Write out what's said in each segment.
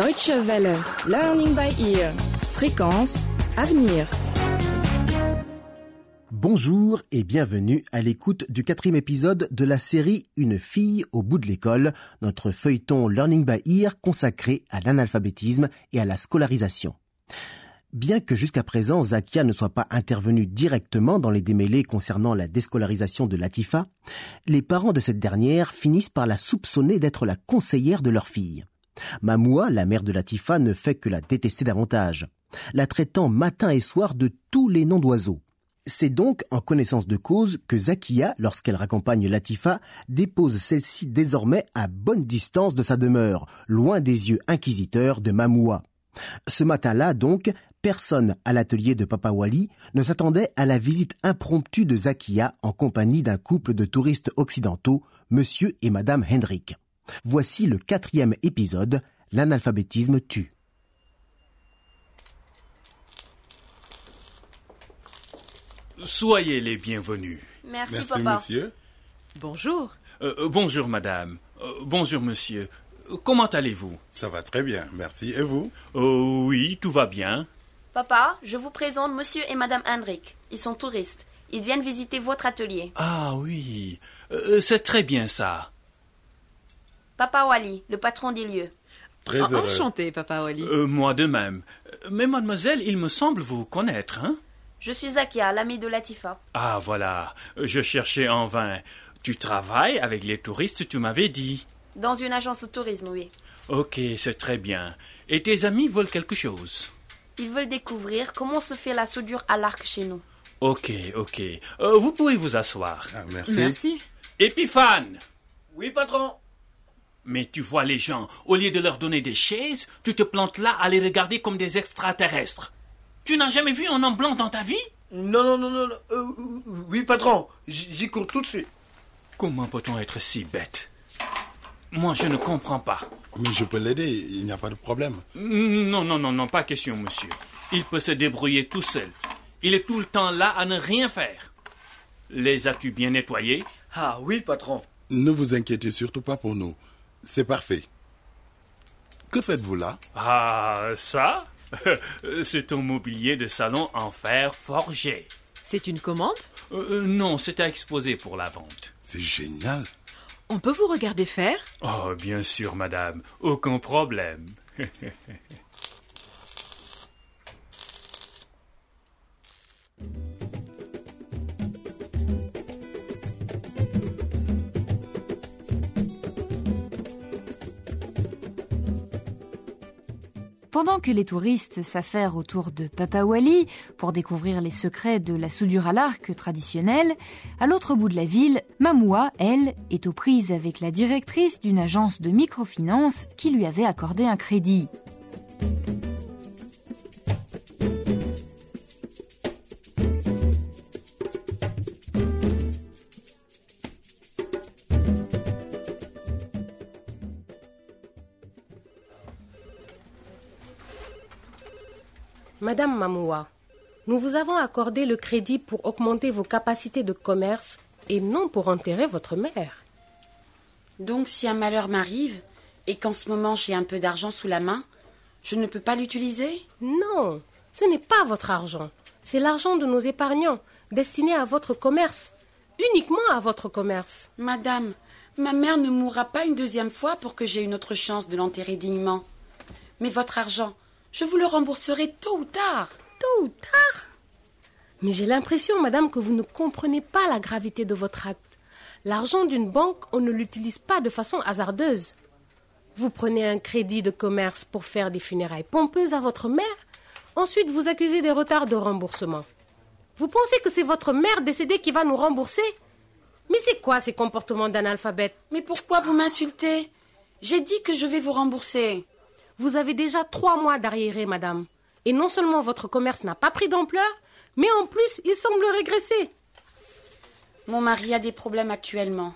Deutsche Welle. Learning by ear. Fréquence. Avenir. Bonjour et bienvenue à l'écoute du quatrième épisode de la série Une fille au bout de l'école, notre feuilleton Learning by Ear consacré à l'analphabétisme et à la scolarisation. Bien que jusqu'à présent Zakia ne soit pas intervenue directement dans les démêlés concernant la déscolarisation de Latifa, les parents de cette dernière finissent par la soupçonner d'être la conseillère de leur fille. Mamoua, la mère de Latifa, ne fait que la détester davantage, la traitant matin et soir de tous les noms d'oiseaux. C'est donc en connaissance de cause que Zakia, lorsqu'elle raccompagne Latifa, dépose celle-ci désormais à bonne distance de sa demeure, loin des yeux inquisiteurs de Mamoua. Ce matin-là, donc, personne à l'atelier de Papa Wali ne s'attendait à la visite impromptue de Zakia en compagnie d'un couple de touristes occidentaux, monsieur et madame Hendrik. Voici le quatrième épisode, l'analphabétisme tue. Soyez les bienvenus. Merci, Merci, papa. monsieur. Bonjour. Euh, euh, bonjour madame. Euh, bonjour monsieur. Comment allez-vous? Ça va très bien, merci. Et vous? Oh oui, tout va bien. Papa, je vous présente monsieur et madame Hendrik. Ils sont touristes. Ils viennent visiter votre atelier. Ah oui, Euh, c'est très bien ça. Papa Wali, le patron des lieux. Très heureux. Enchanté, Papa Wally. Euh, moi de même. Mais mademoiselle, il me semble vous connaître, hein? Je suis Zakia, l'amie de Latifa. Ah voilà, je cherchais en vain. Tu travailles avec les touristes, tu m'avais dit. Dans une agence de tourisme, oui. Ok, c'est très bien. Et tes amis veulent quelque chose? Ils veulent découvrir comment se fait la soudure à l'arc chez nous. Ok, ok. Euh, vous pouvez vous asseoir. Ah, merci. Merci. Épiphane Oui, patron. Mais tu vois les gens, au lieu de leur donner des chaises, tu te plantes là à les regarder comme des extraterrestres. Tu n'as jamais vu un homme blanc dans ta vie? Non, non, non, non. non. Euh, euh, oui, patron. J'y cours tout de suite. Comment peut-on être si bête? Moi, je ne comprends pas. Mais je peux l'aider, il n'y a pas de problème. Non, non, non, non, pas question, monsieur. Il peut se débrouiller tout seul. Il est tout le temps là à ne rien faire. Les as-tu bien nettoyés? Ah oui, patron. Ne vous inquiétez surtout pas pour nous. C'est parfait. Que faites-vous là? Ah, ça C'est un mobilier de salon en fer forgé. C'est une commande? Euh, euh, non, c'est à exposer pour la vente. C'est génial. On peut vous regarder faire? Oh, bien sûr, madame. Aucun problème. que les touristes s'affairent autour de Papa Wali pour découvrir les secrets de la soudure à l'arc traditionnelle, à l'autre bout de la ville, Mamoua, elle, est aux prises avec la directrice d'une agence de microfinance qui lui avait accordé un crédit. Madame Mamoua, nous vous avons accordé le crédit pour augmenter vos capacités de commerce et non pour enterrer votre mère. Donc si un malheur m'arrive et qu'en ce moment j'ai un peu d'argent sous la main, je ne peux pas l'utiliser? Non, ce n'est pas votre argent. C'est l'argent de nos épargnants, destiné à votre commerce, uniquement à votre commerce. Madame, ma mère ne mourra pas une deuxième fois pour que j'aie une autre chance de l'enterrer dignement. Mais votre argent, je vous le rembourserai tôt ou tard. Tôt ou tard Mais j'ai l'impression, madame, que vous ne comprenez pas la gravité de votre acte. L'argent d'une banque, on ne l'utilise pas de façon hasardeuse. Vous prenez un crédit de commerce pour faire des funérailles pompeuses à votre mère, ensuite vous accusez des retards de remboursement. Vous pensez que c'est votre mère décédée qui va nous rembourser Mais c'est quoi ces comportements d'analphabète? Mais pourquoi vous m'insultez? J'ai dit que je vais vous rembourser. Vous avez déjà trois mois d'arriéré, madame. Et non seulement votre commerce n'a pas pris d'ampleur, mais en plus, il semble régresser. Mon mari a des problèmes actuellement.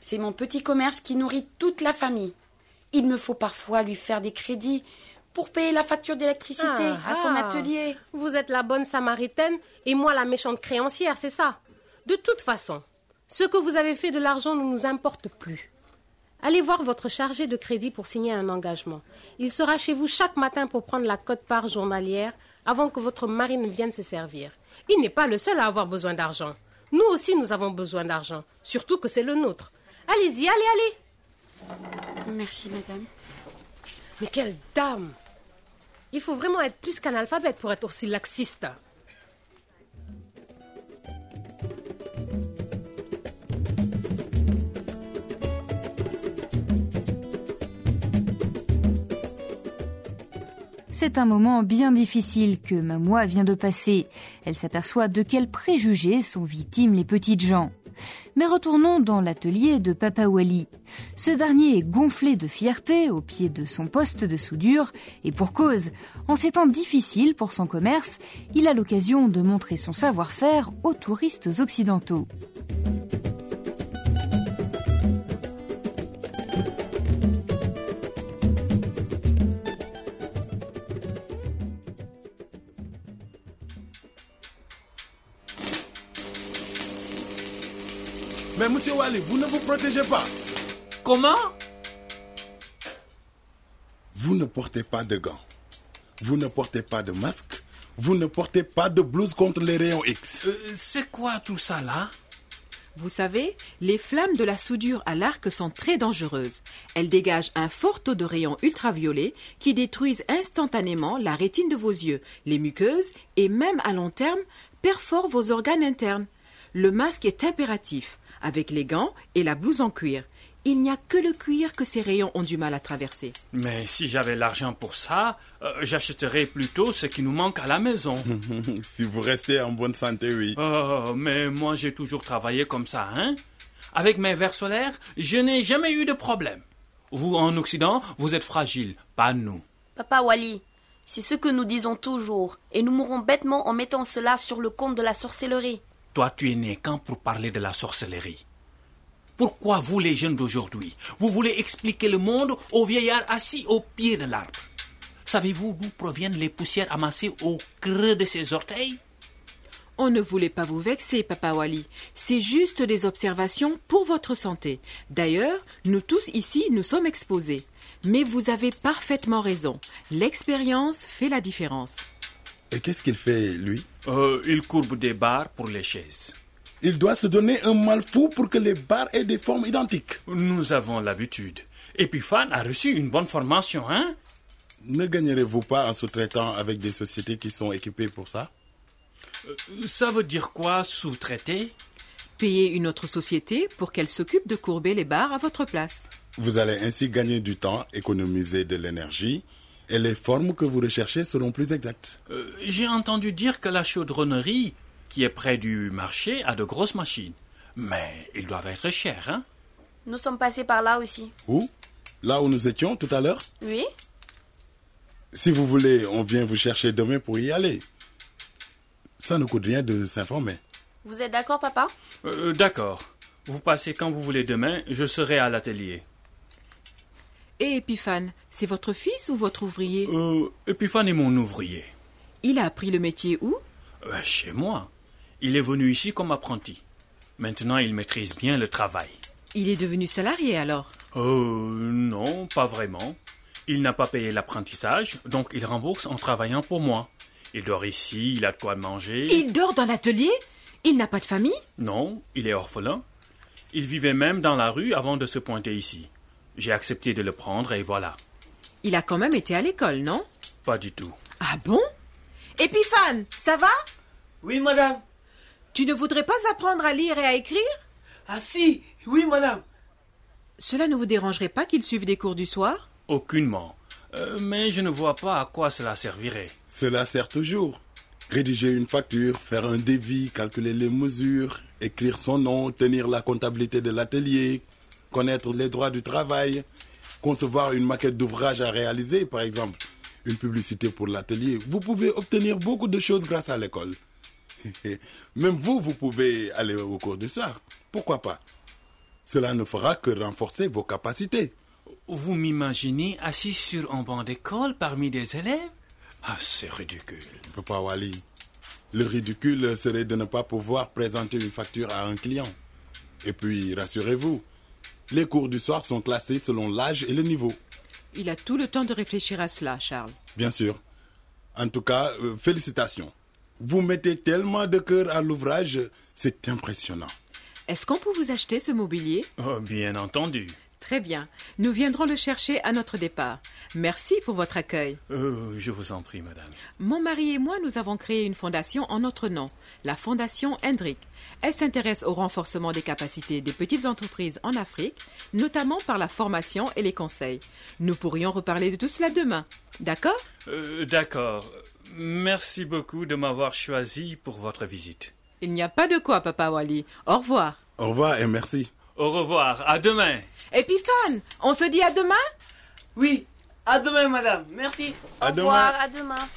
C'est mon petit commerce qui nourrit toute la famille. Il me faut parfois lui faire des crédits pour payer la facture d'électricité Ah, à son ah. atelier. Vous êtes la bonne samaritaine et moi la méchante créancière, c'est ça De toute façon, ce que vous avez fait de l'argent ne nous importe plus. Allez voir votre chargé de crédit pour signer un engagement. Il sera chez vous chaque matin pour prendre la cote-part journalière avant que votre mari ne vienne se servir. Il n'est pas le seul à avoir besoin d'argent. Nous aussi, nous avons besoin d'argent, surtout que c'est le nôtre. Allez-y, allez, allez. Merci, madame. Mais quelle dame Il faut vraiment être plus qu'analphabète pour être aussi laxiste. C'est un moment bien difficile que Mamoua vient de passer. Elle s'aperçoit de quels préjugés sont victimes les petites gens. Mais retournons dans l'atelier de Papa Wally. Ce dernier est gonflé de fierté au pied de son poste de soudure, et pour cause. En ces temps difficiles pour son commerce, il a l'occasion de montrer son savoir-faire aux touristes occidentaux. Vous ne vous protégez pas. Comment? Vous ne portez pas de gants. Vous ne portez pas de masque. Vous ne portez pas de blouse contre les rayons X. Euh, C'est quoi tout ça là? Vous savez, les flammes de la soudure à l'arc sont très dangereuses. Elles dégagent un fort taux de rayons ultraviolets qui détruisent instantanément la rétine de vos yeux, les muqueuses et même à long terme perforent vos organes internes. Le masque est impératif, avec les gants et la blouse en cuir. Il n'y a que le cuir que ces rayons ont du mal à traverser. Mais si j'avais l'argent pour ça, euh, j'achèterais plutôt ce qui nous manque à la maison. si vous restez en bonne santé, oui. Oh, mais moi j'ai toujours travaillé comme ça, hein Avec mes verres solaires, je n'ai jamais eu de problème. Vous, en Occident, vous êtes fragile, pas nous. Papa Wally, c'est ce que nous disons toujours, et nous mourrons bêtement en mettant cela sur le compte de la sorcellerie. Toi, tu es né quand pour parler de la sorcellerie? Pourquoi vous, les jeunes d'aujourd'hui, vous voulez expliquer le monde aux vieillards assis au pied de l'arbre? Savez-vous d'où proviennent les poussières amassées au creux de ses orteils? On ne voulait pas vous vexer, Papa Wally. C'est juste des observations pour votre santé. D'ailleurs, nous tous ici, nous sommes exposés. Mais vous avez parfaitement raison. L'expérience fait la différence. Et qu'est-ce qu'il fait, lui? Euh, Il courbe des barres pour les chaises. Il doit se donner un mal fou pour que les barres aient des formes identiques. Nous avons l'habitude. Epiphane a reçu une bonne formation, hein? Ne gagnerez-vous pas en sous-traitant avec des sociétés qui sont équipées pour ça? Euh, Ça veut dire quoi, sous-traiter? Payez une autre société pour qu'elle s'occupe de courber les barres à votre place. Vous allez ainsi gagner du temps, économiser de l'énergie, et les formes que vous recherchez seront plus exactes. Euh, J'ai entendu dire que la chaudronnerie, qui est près du marché, a de grosses machines. Mais ils doivent être chers, hein Nous sommes passés par là aussi. Où? Là où nous étions tout à l'heure? Oui Si vous voulez, on vient vous chercher demain pour y aller. Ça ne coûte rien de s'informer. Vous êtes d'accord, papa? Euh, D'accord. Vous passez quand vous voulez demain, je serai à l'atelier. Et Epiphane, c'est votre fils ou votre ouvrier? Euh, Epiphane est mon ouvrier. Il a appris le métier où? Euh, chez moi. Il est venu ici comme apprenti. Maintenant, il maîtrise bien le travail. Il est devenu salarié alors? Euh, non, pas vraiment. Il n'a pas payé l'apprentissage, donc il rembourse en travaillant pour moi. Il dort ici, il a de quoi manger. Il dort dans l'atelier? Il n'a pas de famille? Non, il est orphelin. Il vivait même dans la rue avant de se pointer ici. J'ai accepté de le prendre et voilà. Il a quand même été à l'école, non? Pas du tout. Ah bon? Epiphane, ça va? Oui, madame. Tu ne voudrais pas apprendre à lire et à écrire? Ah si, oui, madame. Cela ne vous dérangerait pas qu'il suive des cours du soir? Aucunement. Euh, mais je ne vois pas à quoi cela servirait. Cela sert toujours. Rédiger une facture, faire un devis, calculer les mesures, écrire son nom, tenir la comptabilité de l'atelier, connaître les droits du travail, concevoir une maquette d'ouvrage à réaliser, par exemple, une publicité pour l'atelier. Vous pouvez obtenir beaucoup de choses grâce à l'école. Même vous, vous pouvez aller au cours du soir. Pourquoi pas? Cela ne fera que renforcer vos capacités. Vous m'imaginez assis sur un banc d'école parmi des élèves? Ah, c'est ridicule. Papa Wally, le ridicule serait de ne pas pouvoir présenter une facture à un client. Et puis, rassurez-vous, Les cours du soir sont classés selon l'âge et le niveau. Il a tout le temps de réfléchir à cela, Charles. Bien sûr. En tout cas, euh, félicitations. Vous mettez tellement de cœur à l'ouvrage, c'est impressionnant. Est-ce qu'on peut vous acheter ce mobilier? Oh, bien entendu. Très bien. Nous viendrons le chercher à notre départ. Merci pour votre accueil. Euh, je vous en prie, madame. Mon mari et moi, nous avons créé une fondation en notre nom, la Fondation Hendrik. Elle s'intéresse au renforcement des capacités des petites entreprises en Afrique, notamment par la formation et les conseils. Nous pourrions reparler de tout cela demain. D'accord? Euh, D'accord. Merci beaucoup de m'avoir choisi pour votre visite. Il n'y a pas de quoi, Papa Wally. Au revoir. Au revoir et merci. Au revoir, à demain. Fan, on se dit à demain? Oui, à demain, madame. Merci. À Au demain. revoir, à demain.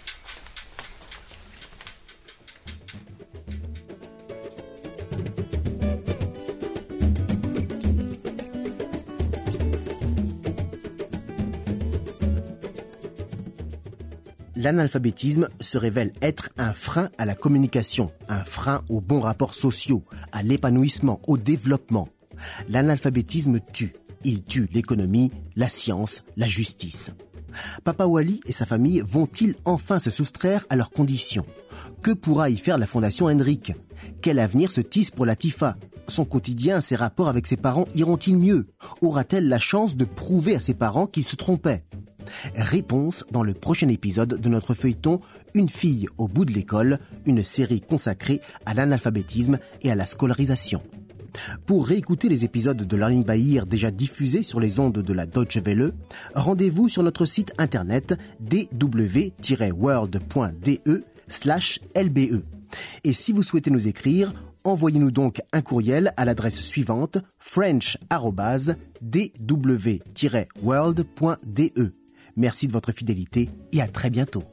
L'analphabétisme se révèle être un frein à la communication, un frein aux bons rapports sociaux, à l'épanouissement, au développement. L'analphabétisme tue. Il tue l'économie, la science, la justice. Papa Wally et sa famille vont-ils enfin se soustraire à leurs conditions? Que pourra y faire la Fondation Hendrik Quel avenir se tisse pour Latifa Son quotidien, ses rapports avec ses parents iront-ils mieux? Aura-t-elle la chance de prouver à ses parents qu'ils se trompaient? Réponse dans le prochain épisode de notre feuilleton Une fille au bout de l'école, une série consacrée à l'analphabétisme et à la scolarisation. Pour réécouter les épisodes de by Ear déjà diffusés sur les ondes de la Deutsche Welle, rendez-vous sur notre site internet dw-world.de slash lbe. Et si vous souhaitez nous écrire, envoyez-nous donc un courriel à l'adresse suivante french.dw-world.de. Merci de votre fidélité et à très bientôt.